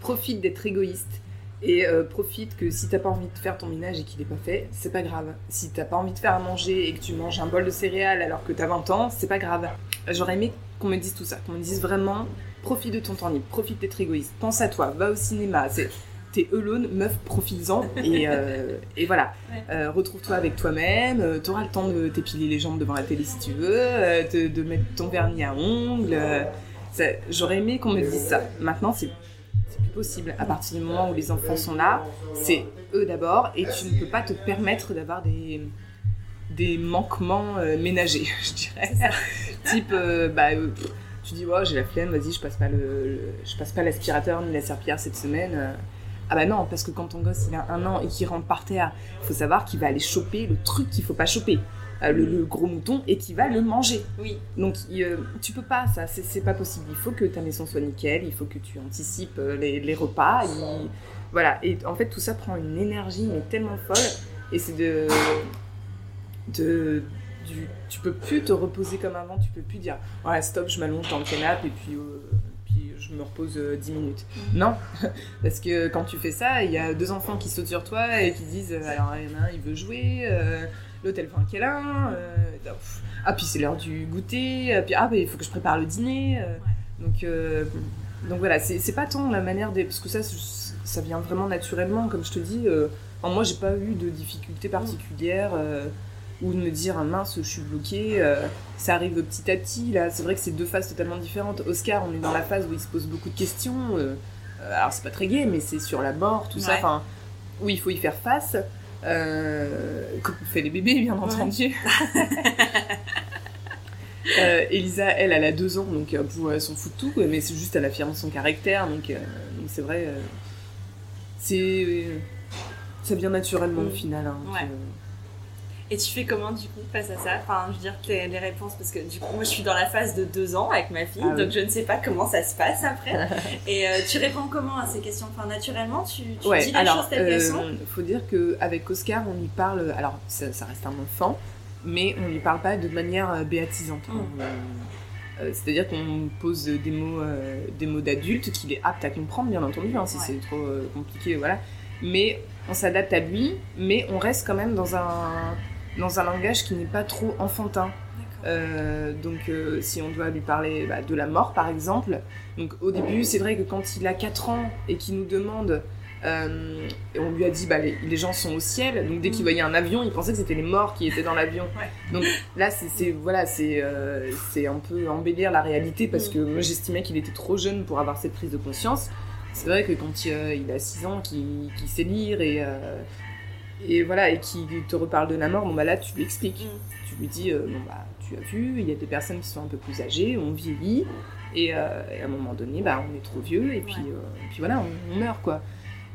profite d'être égoïste. Et euh, profite que si t'as pas envie de faire ton ménage et qu'il est pas fait, c'est pas grave. Si t'as pas envie de faire à manger et que tu manges un bol de céréales alors que t'as 20 ans, c'est pas grave. J'aurais aimé qu'on me dise tout ça, qu'on me dise vraiment profite de ton temps libre, profite d'être égoïste, pense à toi, va au cinéma. C'est T'es alone, meuf, profites-en et, euh, et voilà. Ouais. Euh, Retrouve-toi avec toi-même, euh, t'auras le temps de t'épiler les jambes devant la télé si tu veux, de, de mettre ton vernis à ongles. J'aurais aimé qu'on me dise ça. Maintenant, c'est plus possible. À partir du moment où les enfants sont là, c'est eux d'abord, et tu ne peux pas te permettre d'avoir des, des manquements euh, ménagers, je dirais. Type, euh, bah, euh, tu dis, ouais, j'ai la flemme, vas-y, je passe pas le, le- je passe pas l'aspirateur ni la serpillière cette semaine. Ah bah non, parce que quand ton gosse il a un an et qu'il rentre par terre, faut savoir qu'il va aller choper le truc qu'il faut pas choper, euh, le, le gros mouton, et qu'il va le manger. Oui, Donc il, euh, tu peux pas, ça, c'est pas possible. Il faut que ta maison soit nickel, il faut que tu anticipes euh, les, les repas. il- Voilà, et en fait tout ça prend une énergie mais tellement folle, et c'est de, de du, tu peux plus te reposer comme avant, tu peux plus dire ouais stop, je m'allonge dans le canapé et puis euh, puis je me repose euh, 10 minutes. Mhm. Non, parce que quand tu fais ça, il y a deux enfants qui sautent sur toi et qui disent euh, alors il y en a un il veut jouer, euh, l'autre elle veut un câlin, euh, ah puis c'est l'heure du goûter, euh, puis ah bah, il faut que je prépare le dîner. euh. Donc, euh, donc voilà, c'est pas tant la manière des... Parce que ça, ça vient vraiment naturellement, comme je te dis. euh, moi, j'ai pas eu de difficultés particulières euh, ou de me dire ah, mince, je suis bloquée. euh, ça arrive petit à petit. Là, c'est vrai que c'est deux phases totalement différentes. Oscar, on est dans la phase où il se pose beaucoup de questions. euh, euh, alors c'est pas très gay, mais c'est sur la mort, tout ça, enfin, où il faut y faire face. Euh, comme on fait les bébés, bien entendu. Euh, Elisa, elle, elle a deux ans, donc euh, pour, elle s'en fout de tout, mais c'est juste elle affirme son caractère, donc euh, donc c'est vrai, c'est ça vient naturellement Mm. au final. hein, Ouais. Et tu fais comment du coup face à ça Enfin, je veux dire les, les réponses parce que du coup moi je suis dans la phase de deux ans avec ma fille, Ah oui. donc je ne sais pas comment ça se passe après. Et euh, tu réponds comment à ces questions Enfin, naturellement, tu, tu Ouais, dis les alors, choses telles qu'elles sont. euh, faut dire qu'avec Oscar, on lui parle. Alors, ça, ça reste un enfant, mais on lui parle pas de manière euh, béatisante. hein. Mm. Euh, euh, C'est-à-dire qu'on pose des mots, euh, des mots qu'il est apte à comprendre, bien entendu, hein, si Ouais. c'est trop compliqué, voilà. Mais on s'adapte à lui, mais on reste quand même dans un, dans un langage qui n'est pas trop enfantin. Euh, donc euh, si on doit lui parler bah, de la mort par exemple, donc au début c'est vrai que quand il a 4 ans et qu'il nous demande, euh, et on lui a dit bah les, les gens sont au ciel, donc dès qu'il Mm. voyait un avion il pensait que c'était les morts qui étaient dans l'avion. Ouais. Donc là c'est voilà c'est c'est un peu embellir la réalité parce Mm. que moi j'estimais qu'il était trop jeune pour avoir cette prise de conscience. C'est vrai que quand il, a 6 ans, qu'il sait lire et, et voilà, et qu'il te reparle de la mort, bon bah là tu lui expliques. Mm. tu lui dis euh, bon bah tu as vu il y a des personnes qui sont un peu plus âgées on vieillit. Et, euh, et à un moment donné bah on est trop vieux et puis, Ouais. euh, et puis voilà on, on meurt quoi.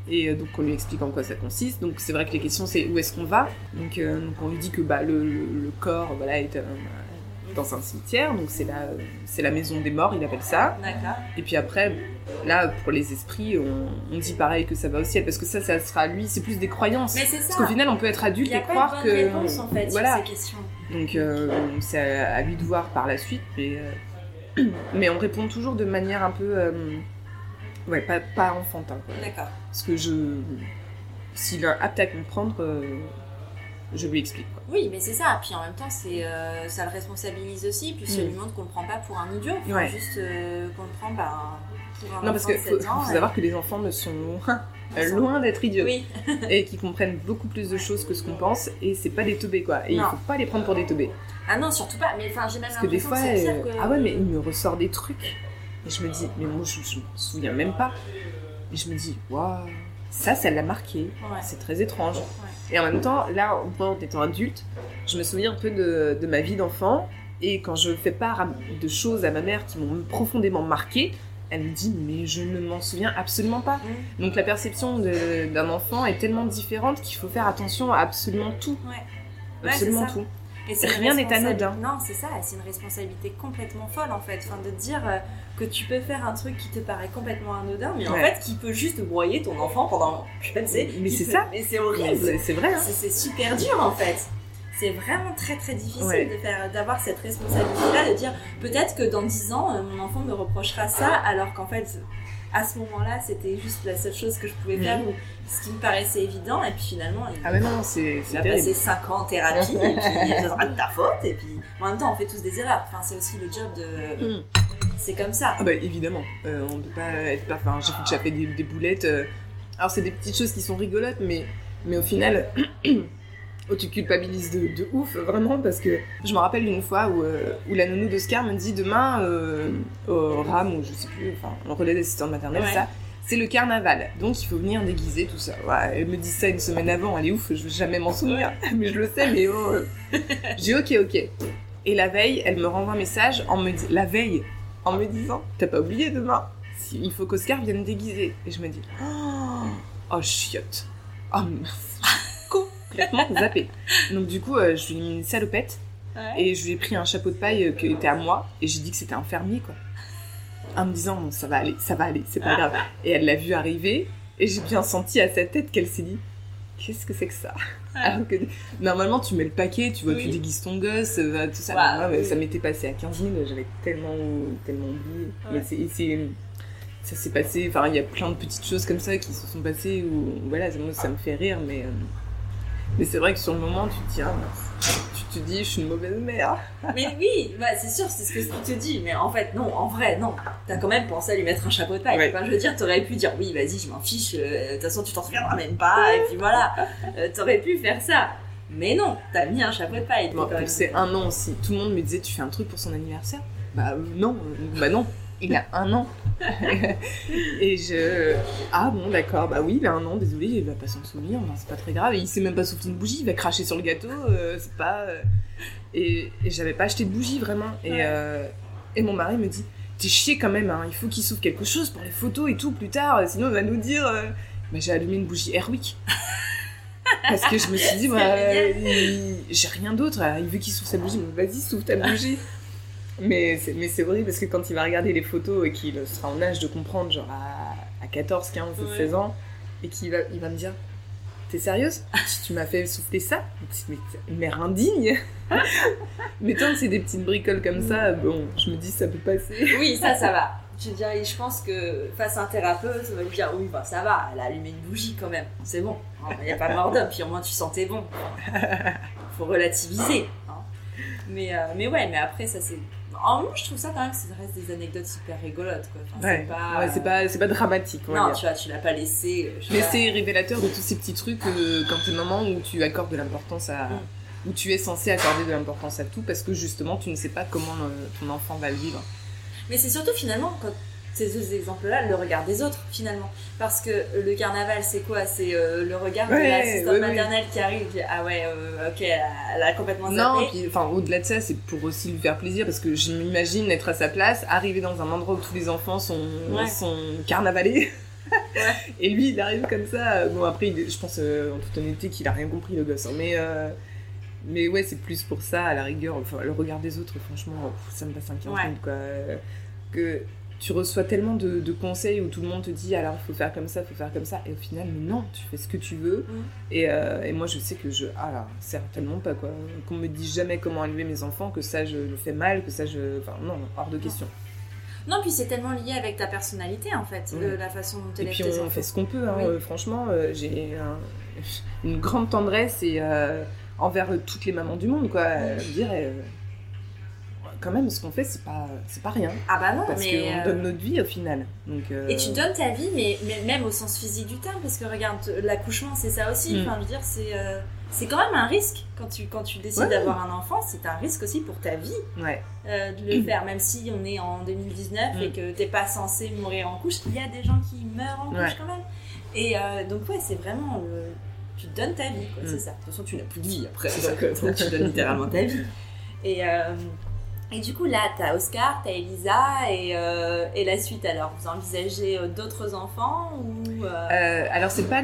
Et donc on lui explique en quoi ça consiste. Donc c'est vrai que les questions c'est où est-ce qu'on va? Donc, donc on lui dit que bah le, le- le corps voilà est euh, dans un cimetière donc c'est la c'est la maison des morts il appelle ça D'accord. et puis après là pour les esprits on, on dit pareil que ça va au ciel parce que ça ça sera lui c'est plus des croyances Mais c'est parce ça. qu'au final on peut être adulte et croire que réponse en fait voilà sur ces questions. donc euh, c'est à, lui de voir par la suite, mais, euh, mais on répond toujours de manière un peu... euh, ouais, pas, pas enfantin. Quoi. D'accord. Parce que je... S'il est apte à comprendre, je lui explique. Quoi. Oui, mais c'est ça. Puis en même temps, c'est ça le responsabilise aussi. Puis ça Mm. lui montre qu'on le prend pas pour un idiot. Enfin, Ouais. Juste euh, qu'on le prend bah, pour un Non, parce qu'il faut, 7 ans. faut et- savoir que les enfants ne sont loin, d'être idiots. Oui, Et qu'ils comprennent beaucoup plus de choses que ce qu'on pense. Et c'est pas des teubés, quoi. Et il Non. faut pas les prendre pour des teubés. ah non, surtout pas. Mais enfin, j'ai même Parce que des l'impression fois, que c'est pire euh, que. ah ouais, mais il me ressort des trucs. Et je me dis, mais moi, je, je me souviens même pas. Et je me dis, waouh, ça, ça l'a marqué. Ouais. C'est très étrange. Et en même temps, là, en étant adulte, je me souviens un peu de, de ma vie d'enfant. Et quand je fais part de choses à ma mère qui m'ont profondément marqué, elle me dit, mais je ne m'en souviens absolument pas. Donc la perception d'un enfant est tellement différente qu'il faut faire attention à absolument tout. Ouais. Absolument tout. Et Rien n'est anodin. Non, c'est ça, c'est une responsabilité complètement folle en fait. Enfin, de dire euh, que tu peux faire un truc qui te paraît complètement anodin, mais en fait qui peut juste broyer ton enfant pendant. Je ne sais. Mais il c'est peut- ça. Mais c'est Mais horrible. C'est vrai, hein. C'est super dur en fait. C'est vraiment très très difficile Ouais. d'avoir cette responsabilité-là, de dire peut-être que dans 10 ans, euh, mon enfant me reprochera ça, alors qu'en fait, à ce moment-là, c'était juste la seule chose que je pouvais faire, ou ce qui me paraissait évident, et puis finalement, il, Ah mais non, c'est il a passé 5 ans en thérapie, et puis ce sera de ta faute, et puis en même temps, on fait tous des erreurs. Enfin, c'est aussi le job de. Mm. C'est comme ça. Ah bah évidemment, euh, on peut pas être. Enfin, j'ai déjà fait des, des boulettes. euh, Alors c'est des petites choses qui sont rigolotes, mais mais au final, oh, tu culpabilises de, de ouf vraiment parce que je me rappelle une fois où euh, où la nounou d'Oscar me dit demain euh, au RAM ou je sais plus, enfin on relais d'assistante maternelle Ouais. ça. C'est le carnaval, donc il faut venir déguiser, tout ça. Ouais, elle me dit ça une semaine avant, elle est ouf, je vais jamais m'en souvenir. mais je le sais, mais oh. euh. J'ai ok, ok. Et la veille, elle me renvoie un message en me dis- la veille, en me disant T'as pas oublié demain? Il faut qu'Oscar vienne déguiser. Et je me dis Oh, oh chiotte. Oh mince. Complètement zappé. Donc du coup, euh, je lui ai mis une salopette et je lui ai pris un chapeau de paille euh, qui était à moi et j'ai dit que c'était un fermier quoi. En me disant Bon, ça va aller, ça va aller, c'est pas grave. Et elle l'a vu arriver et j'ai bien senti à sa tête qu'elle s'est dit Qu'est-ce que c'est que ça? Alors que normalement, tu mets le paquet, tu vois, Oui. tu déguises ton gosse, euh, tout ça. Moi, oui. Ça m'était passé à 15 000, j'avais tellement, tellement oublié. Ouais. Mais c'est- ça s'est passé, enfin, il y a plein de petites choses comme ça qui se sont passées où, voilà, moi, ça me fait rire, mais, euh, mais c'est vrai que sur le moment, tu te dis, ah. Tu te dis, je suis une mauvaise mère. Mais oui, bah, c'est sûr, c'est ce que tu te dis. Mais en fait, non, en vrai, non. T'as quand même pensé à lui mettre un chapeau de paille. Ouais. Enfin, je veux dire, t'aurais pu dire oui, vas-y, je m'en fiche. euh, De toute façon, tu t'en souviendras même pas. Et puis voilà, Euh, t'aurais pu faire ça. Mais non, t'as mis un chapeau de paille. Bon, c'est un an aussi. Tout le monde me disait, tu fais un truc pour son anniversaire? Bah euh, non, bah non. Il a un an. et je. Ah bon, d'accord, bah oui, il a un an, désolé, il va pas s'en souvenir, c'est pas très grave. Et il sait même pas souffler une bougie, il va cracher sur le gâteau, euh, c'est pas. euh. Et, et j'avais pas acheté de bougie vraiment. Et, Ouais. euh, et mon mari me dit T'es chier quand même, hein, il faut qu'il souffle quelque chose pour les photos et tout plus tard, sinon il va nous dire. euh. Bah, j'ai allumé une bougie Airwick. Parce que je me suis dit, bah, il- j'ai rien d'autre, il veut qu'il souffle sa bougie, mais vas-y, souffle ta bougie. Mais c'est, mais c'est horrible parce que quand il va regarder les photos et qu'il sera en âge de comprendre, genre à, à 14, 15, Ouais. 16 ans, et qu'il va, il va me dire T'es sérieuse? Tu- Tu m'as fait souffler ça? Mais mère indigne Mais tant que c'est des petites bricoles comme ça, bon, je me dis ça peut passer. Oui, ça, ça va. Je dirais, je pense que face à un thérapeute, ça va lui dire oui, bah ça va, elle a allumé une bougie quand même, c'est bon. Il n'y a pas mort d'homme, puis au moins tu sentais bon. Faut relativiser. hein. Mais, euh, mais ouais, mais après, ça c'est. En moi, je trouve ça quand même, ça reste des anecdotes super rigolotes. Quoi. Enfin, Ouais, c'est pas. ouais, c'est pas, c'est pas dramatique, on va Non, dire. tu vois, tu l'as pas laissé. euh, Mais pas. c'est révélateur de tous ces petits trucs euh, quand t'es maman où tu accordes de l'importance à. Mm. où tu es censé accorder de l'importance à tout parce que justement tu ne sais pas comment euh, ton enfant va le vivre. Mais c'est surtout finalement quand ces deux exemples-là, le regard des autres finalement. Parce que le carnaval, c'est quoi? C'est euh, le regard de l'assistante ouais, ouais. maternelle qui arrive, qui ah ouais, euh, ok, elle a, elle a complètement Non, zappé. puis enfin au-delà de ça, c'est pour aussi lui faire plaisir parce que je m'imagine être à sa place, arriver dans un endroit où tous les enfants sont, sont carnavalés. Et lui, il arrive comme ça. Bon, après, il je pense euh, en toute honnêteté qu'il a rien compris, le gosse. hein. Mais, mais ouais, c'est plus pour ça, à la rigueur. Enfin, le regard des autres, franchement, ça me passe un 15 Ouais. minutes, quoi. Que tu reçois tellement de, de conseils où tout le monde te dit alors il faut faire comme ça, il faut faire comme ça. Et au final, mais non, tu fais ce que tu veux. Mm. Et, euh, et moi, je sais que je. Ah là, certainement pas, quoi. Qu'on me dise jamais comment élever mes enfants, que ça, je le fais mal, que ça, je. Enfin, non, hors de question. Non, puis c'est tellement lié avec ta personnalité en fait, le- la façon dont tu Et élèves puis tes on enfants. fait ce qu'on peut, hein, Oui. euh, franchement, j'ai un- une grande tendresse et envers toutes les mamans du monde, quoi. Je dirais, euh, quand même, ce qu'on fait, c'est pas, c'est pas rien, Ah bah non, parce mais. qu'on euh, donne notre vie au final. Donc, euh, Et tu donnes ta vie, mais, mais même au sens physique du terme, parce que regarde, l'accouchement, c'est ça aussi. Mm. Enfin, je veux dire, c'est euh, c'est quand même un risque quand tu, quand tu décides Ouais. d'avoir un enfant, c'est un risque aussi pour ta vie Ouais, euh, de le faire, même si on est en 2019 et Mm. que t'es pas censé mourir en couche, il y a des gens qui meurent en couche Ouais. quand même. Et euh, donc, ouais, c'est vraiment. le- Tu donnes ta vie, quoi, Mm. c'est ça. De toute façon, tu n'as plus de vie après, donc, donc tu donnes littéralement ta vie. Et, euh, et du coup, là, t'as Oscar, t'as Elisa, et, euh, et la suite alors? Vous envisagez euh, d'autres enfants ou. euh, alors c'est pas,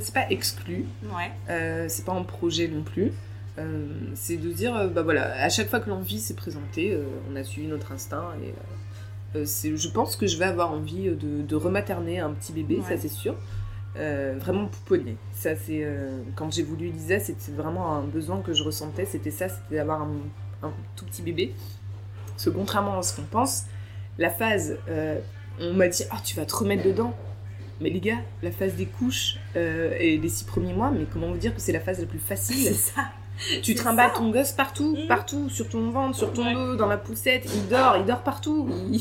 c'est pas exclu, Ouais. c'est pas en projet non plus. C'est de dire, bah voilà, à chaque fois que l'envie s'est présentée, on a suivi notre instinct et euh, je pense que je vais avoir envie de, de rematerner un petit bébé, Ouais. ça c'est sûr. Euh, vraiment pouponnier. Ça c'est euh, quand j'ai voulu Elisa, c'était vraiment un besoin que je ressentais, c'était ça, c'était d'avoir un, un tout petit bébé. Parce que contrairement à ce qu'on pense, la phase, euh, on m'a dit, ah tu vas te remettre dedans. Mais les gars, la phase des couches euh, et les six premiers mois, mais comment vous dire que c'est la phase la plus facile ça. Tu trimbales ton gosse partout, Mm. partout, sur ton ventre, sur ton dos, dans la poussette, il dort, il dort partout. Il-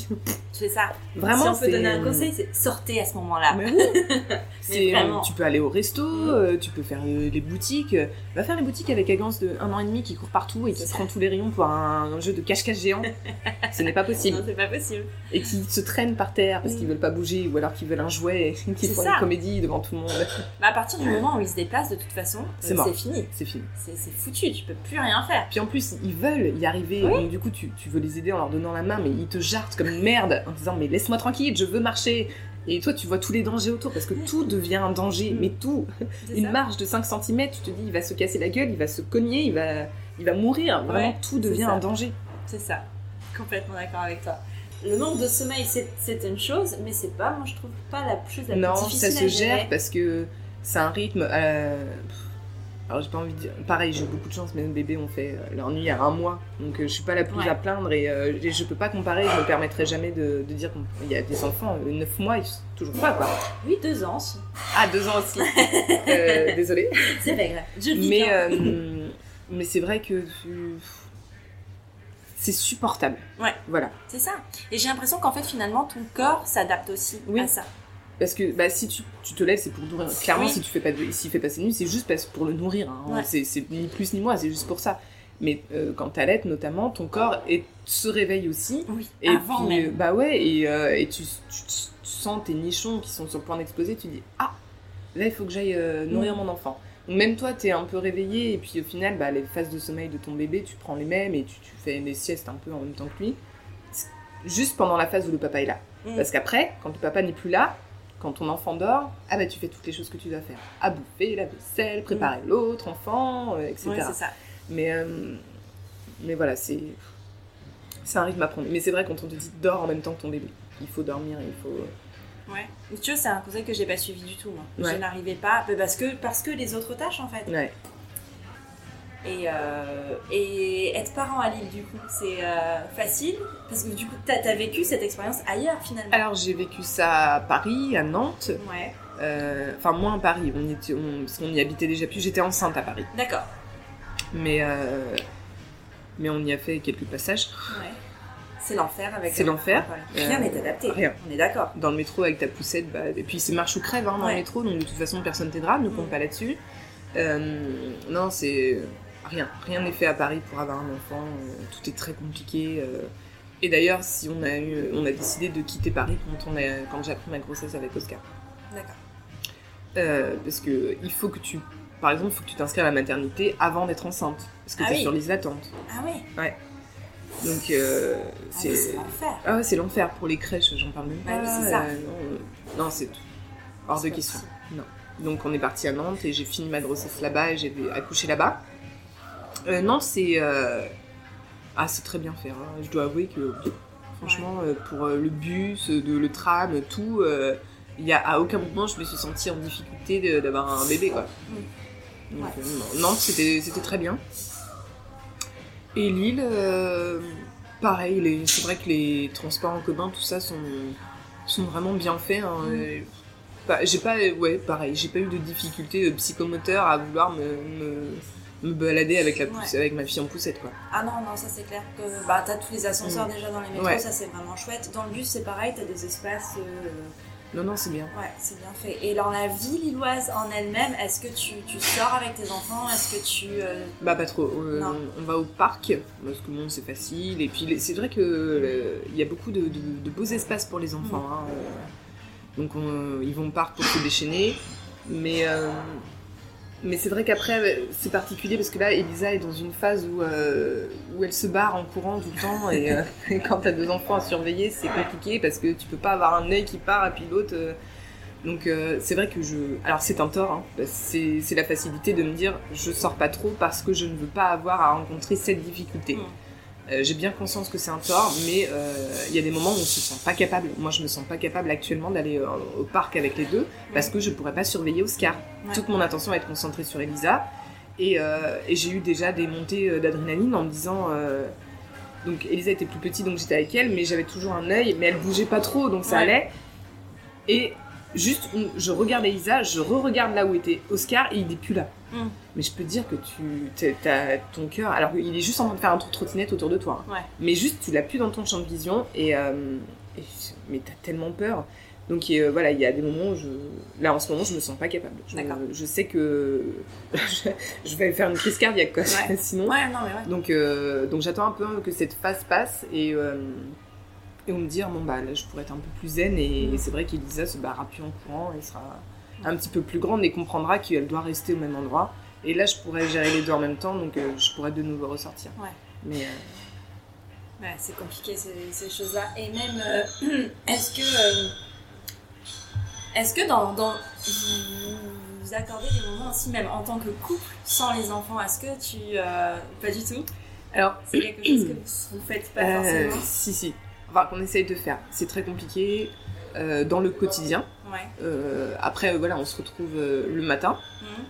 C'est ça. Vraiment, si on peut donner un conseil, c'est sortez à ce moment-là. Mais oui. C'est, euh, vraiment. tu peux aller au resto, Mm. euh, tu peux faire euh, les boutiques. euh, Va faire les boutiques avec Agance de un an et demi qui court partout et qui se prend tous les rayons pour un, jeu de cache-cache géant. Ce n'est pas possible. Non, c'est pas possible. Et qui se traînent par terre parce Mm. qu'ils veulent pas bouger ou alors qu'ils veulent un jouet et qu'ils font ça. une comédie devant tout le monde. Bah, à partir du moment où ils se déplacent, de toute façon, C'est euh, fini. C'est fini. C'est c'est foutu, tu peux plus rien faire. Puis en plus, ils veulent y arriver. Oui. Donc du coup, tu, tu veux les aider en leur donnant la main, mais ils te jartent comme une merde en disant Mais laisse-moi tranquille, je veux marcher. Et toi, tu vois tous les dangers autour parce que tout devient un danger. Mais tout. Une ça. marche de 5 cm, tu te dis Il va se casser la gueule, il va se cogner, il va, il va mourir. Vraiment, Ouais, tout devient un danger. C'est ça. Complètement d'accord avec toi. Le manque de sommeil, c'est une chose, mais c'est pas, moi je trouve pas la chose la non, plus difficile ça à se gérer. gère parce que c'est un rythme. euh, Alors, j'ai pas envie de dire. Pareil, j'ai eu beaucoup de chance, mes bébés ont fait euh, leur nuit à un mois. Donc, euh, je suis pas la plus Ouais. à plaindre et euh, et je peux pas comparer. Je me permettrai jamais de, de dire qu'il y a des enfants, 9 mois, ils sont toujours pas, quoi. Oui, deux ans, si. Ah, 2 ans aussi. Euh, désolée. c'est pas grave. Je dis Mais, euh, mais c'est vrai que c'est supportable. Ouais. Voilà. C'est ça. Et j'ai l'impression qu'en fait, finalement, ton corps s'adapte aussi Oui. à ça. Parce que bah, si tu, tu te lèves, c'est pour nourrir. Clairement, Oui. si tu fais pas s'il fait passer nuit, c'est juste parce, pour le nourrir. hein. Ouais. C'est, ni plus ni moins, c'est juste pour ça. Mais euh, quand t'allaites, notamment, ton corps est- se réveille aussi. Oui, Et avant puis, même. euh, bah ouais, et, euh, et tu, tu- tu sens tes nichons qui sont sur le point d'exploser, tu dis ah, là il faut que j'aille euh, nourrir Mm. mon enfant. Donc même toi, t'es un peu réveillé, et puis au final, bah, les phases de sommeil de ton bébé, tu prends les mêmes et tu, tu fais des siestes un peu en même temps que lui, juste pendant la phase où le papa est là. Mm. Parce qu'après, quand le papa n'est plus là, quand ton enfant dort, ah bah tu fais toutes les choses que tu dois faire. À bouffer, la vaisselle, préparer l'autre enfant, euh, etc. Mm. Ouais, c'est ça. Mais, euh, mais voilà, c'est un rythme à prendre. Mais c'est vrai quand on te dit dors en même temps que ton bébé. Il faut dormir, il faut. Ouais. Mais Tu vois, c'est un conseil que j'ai pas suivi du tout, moi. Ouais. Je n'arrivais pas, parce que, parce que les autres tâches, en fait. Ouais. Et, euh, et être parent à Lille, du coup, c'est euh, facile Parce que du coup, t'as as vécu cette expérience ailleurs, finalement. Alors j'ai vécu ça à Paris, à Nantes. Ouais, Euh, Enfin, moins à Paris, on était, on, parce qu'on y habitait déjà plus. J'étais enceinte à Paris. d'accord. Mais, euh, mais on y a fait quelques passages. Ouais. C'est l'enfer avec. C'est l'enfer. Rien Euh, n'est adapté. rien. On est d'accord. Dans le métro avec ta poussette, bah, et puis c'est marche ou crève hein, dans Ouais. le métro, donc de toute façon personne t'aidera, ne compte Mm. pas là-dessus. Euh, non, c'est rien, rien n'est fait à Paris pour avoir un enfant, euh, tout est très compliqué. euh. Et d'ailleurs, si on a eu, on a décidé de quitter Paris quand on a, quand j'ai appris ma grossesse avec Oscar, D'accord. Euh, parce que il faut que tu, par exemple, il faut que tu t'inscrives à la maternité avant d'être enceinte, parce que Ah t'es oui. sur liste d'attente. Ah ouais Donc euh, Ah oui, c'est C'est l'enfer. ah ouais, c'est l'enfer pour les crèches, j'en parle même Bah pas. oui, c'est ça. euh, non, non, c'est tout. hors de question. possible. Non. Donc on est parti à Nantes et j'ai fini ma grossesse là-bas et j'ai accouché là-bas. Euh, Nantes, c'est euh, ah c'est très bien fait. hein. Je dois avouer que pff, franchement euh, pour euh, le bus, euh, de, le tram, tout, euh, il y a à aucun moment je me suis sentie en difficulté de- d'avoir un bébé quoi. Donc, Ouais. euh, non, c'était c'était très bien. Et Lille, euh, pareil, les- c'est vrai que les transports en commun, tout ça sont, sont vraiment bien faits. hein, Mm. et, bah, j'ai pas, ouais, pareil, j'ai pas eu de difficultés euh, psychomoteurs à vouloir me, me, me balader avec, la pousse- Ouais. avec ma fille en poussette, quoi. Ah non, non, ça c'est clair que bah, t'as tous les ascenseurs Mm. déjà dans les métros, Ouais. ça c'est vraiment chouette. Dans le bus, c'est pareil, t'as des espaces. euh, Non, non, c'est bien. Ouais, c'est bien fait. Et dans la vie lilloise en elle-même, est-ce que tu, tu sors avec tes enfants? Est-ce que tu. euh, Bah pas trop. Euh, on, on va au parc parce que bon c'est facile et puis c'est vrai que euh, il y a beaucoup de, de- de beaux espaces pour les enfants. Mm. hein, donc on- ils vont au parc pour se déchaîner, mais mais c'est vrai qu'après c'est particulier parce que là Elisa est dans une phase où euh, où elle se barre en courant tout le temps et, euh, et quand t'as deux enfants à surveiller c'est compliqué parce que tu peux pas avoir un œil qui part et puis l'autre. euh, donc c'est vrai que je... Alors c'est un tort, hein, que c'est la facilité de me dire je sors pas trop parce que je ne veux pas avoir à rencontrer cette difficulté. Mm. Euh, J'ai bien conscience que c'est un tort, mais euh, il y a des moments où on se sent pas capable. Moi je me sens pas capable actuellement d'aller euh, au parc avec les deux parce que je pourrais pas surveiller Oscar. Ouais. Toute mon attention va être concentrée sur Elisa. Et, et j'ai eu déjà des montées d'adrénaline en me disant... donc Elisa était plus petite donc j'étais avec elle, mais j'avais toujours un œil, mais elle bougeait pas trop donc ça Ouais. allait. Et juste, on- je regarde Elisa, je re-regarde là où était Oscar et il est plus là. Mm. Mais je peux te dire que tu, t'as ton cœur, alors il est juste en train de faire un tour de trottinette autour de toi. hein. Ouais. Mais juste, tu l'as plus dans ton champ de vision et, euh, et- mais t'as tellement peur. Donc euh, voilà, il y a des moments où je, là en ce moment, je me sens pas capable. Je, sais que je, je vais faire une crise cardiaque quoi. Ouais. Sinon, Ouais, non, mais ouais. donc, euh, donc j'attends un peu que cette phase passe et, euh, et on me dire bon bah là je pourrais être un peu plus zen et Mm. c'est vrai qu'Elisa se barra plus en courant et sera un petit peu plus grande et comprendra qu'elle doit rester au même endroit. Et là je pourrais gérer les deux en même temps donc euh, je pourrais de nouveau ressortir. Ouais. Mais euh, Ouais, c'est compliqué ces, ces choses-là. Et même, euh, est-ce que. est-ce que dans. dans vous, vous accordez des moments aussi, même en tant que couple, sans les enfants Est-ce que tu. pas du tout? Alors C'est quelque chose que vous, vous faites pas forcément? si si, enfin qu'on essaye de faire. C'est très compliqué euh, dans le quotidien. Ouais. Euh, après voilà on se retrouve euh, le matin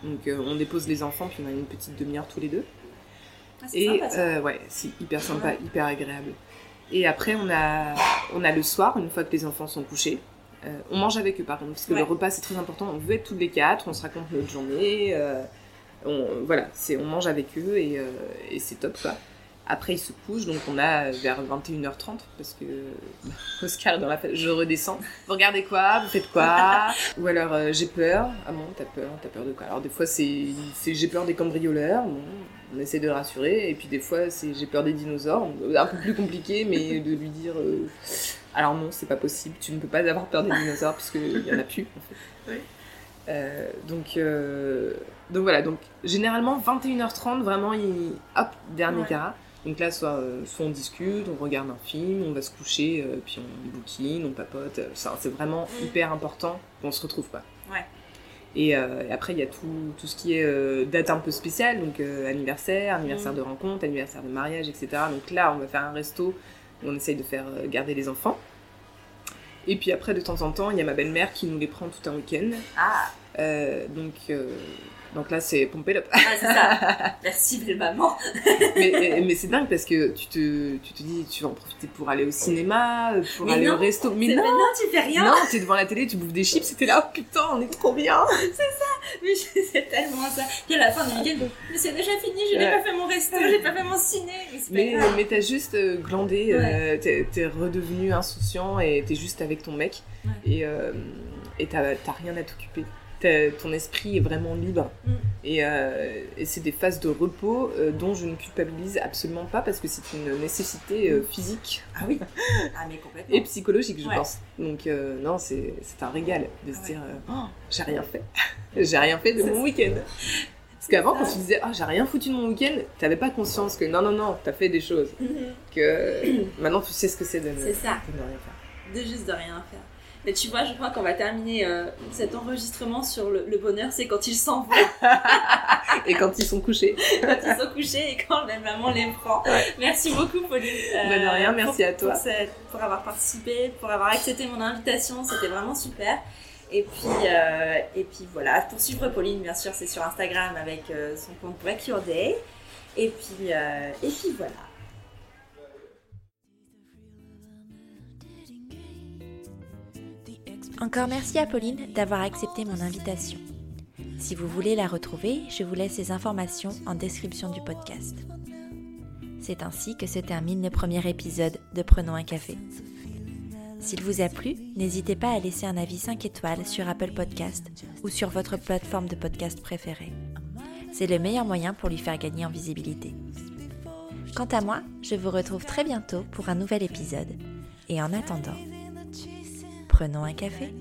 Mhm. donc on dépose les enfants puis on a une petite demi-heure tous les deux. Ah, c'est Et sympa, ouais, c'est hyper sympa, Ouais. hyper agréable. Et après, on a, on a le soir, une fois que les enfants sont couchés. Euh, on mange avec eux, par contre, parce que Ouais. le repas, c'est très important. On veut être toutes les quatre, on se raconte notre journée. euh, on, voilà, c'est, on mange avec eux et, euh, et c'est top, quoi. Après, il se couche, donc on a vers 21h30, parce que Oscar est dans la fête. Je redescends. Vous regardez quoi? Vous faites quoi? Ou alors, euh, j'ai peur. Ah bon, t'as peur T'as peur de quoi? Alors, des fois, c'est j'ai peur des cambrioleurs. Bon, on essaie de le rassurer. Et puis, des fois, c'est j'ai peur des dinosaures. Un peu plus compliqué, mais de lui dire. euh, alors, non, c'est pas possible. Tu ne peux pas avoir peur des dinosaures, puisqu'il y en a plus, en fait. Oui. Euh, donc, euh, donc voilà, donc généralement 21h30, vraiment, il... hop, dernier Ouais. Donc là, soit, euh, soit on discute, on regarde un film, on va se coucher, euh, puis on bouquine, on papote. euh, ça, c'est vraiment Mm. hyper important qu'on se retrouve quoi. Ouais. Et, euh, et après, il y a tout, tout ce qui est date un peu spéciale, donc anniversaire, anniversaire Mm. de rencontre, anniversaire de mariage, etc. Donc là, on va faire un resto où on essaye de faire garder les enfants. Et puis après, de temps en temps, il y a ma belle-mère qui nous les prend tout un week-end. Ah, donc, donc là, c'est pompé up. ah, c'est ça. Merci, belle maman. mais mais c'est dingue parce que tu te, tu te dis, tu vas en profiter pour aller au cinéma, pour Mais aller non, au resto. Mais C'est- non, non, tu fais rien. non, t'es devant la télé, tu bouffes des chips, et t'es là, oh putain, on est trop bien. Mais je- c'est tellement ça. Puis à la fin du week-end, mais c'est déjà fini, je n'ai Ouais. pas fait mon resto, j'ai pas fait mon ciné. Mais c'est Mais, mais t'as juste euh, glandé, euh, t'es, redevenu insouciant et t'es juste avec ton mec Ouais. et euh, t'as rien à t'occuper. Ton esprit est vraiment libre. Mm. Et, euh, et c'est des phases de repos euh, dont je ne culpabilise absolument pas parce que c'est une nécessité euh, physique Ah oui. Ah, mais complètement. et psychologique, je Ouais. pense. Donc non, c'est, un régal de se Ouais. dire Oh, j'ai rien fait. j'ai rien fait de mon week-end. Parce qu'avant, quand tu disais Ah, j'ai rien foutu de mon week-end, t'avais pas conscience que non, non, non, t'as fait des choses. Mhm. Que maintenant, tu sais ce que c'est de, de ne rien faire. De juste de rien faire. Mais tu vois, je crois qu'on va terminer euh, cet enregistrement sur le, le bonheur, c'est quand ils s'en vont, Et quand ils sont couchés, quand ils sont couchés et quand la maman les prend. Ouais. Merci beaucoup, Pauline. euh, de rien, merci pour- à toi. Pour, pour avoir participé, pour avoir accepté mon invitation, c'était vraiment super. Et puis, euh, et puis voilà, pour suivre Pauline, bien sûr, c'est sur Instagram avec euh, son compte Break Your Day. Et puis, euh, et puis voilà. Encore merci à Pauline d'avoir accepté mon invitation. Si vous voulez la retrouver, je vous laisse les informations en description du podcast. C'est ainsi que se termine le premier épisode de Prenons un café. S'il vous a plu, n'hésitez pas à laisser un avis 5 étoiles sur Apple Podcast ou sur votre plateforme de podcast préférée. C'est le meilleur moyen pour lui faire gagner en visibilité. Quant à moi, je vous retrouve très bientôt pour un nouvel épisode. Et en attendant, prenons un café.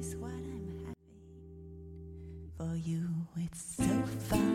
For you, it's so fun.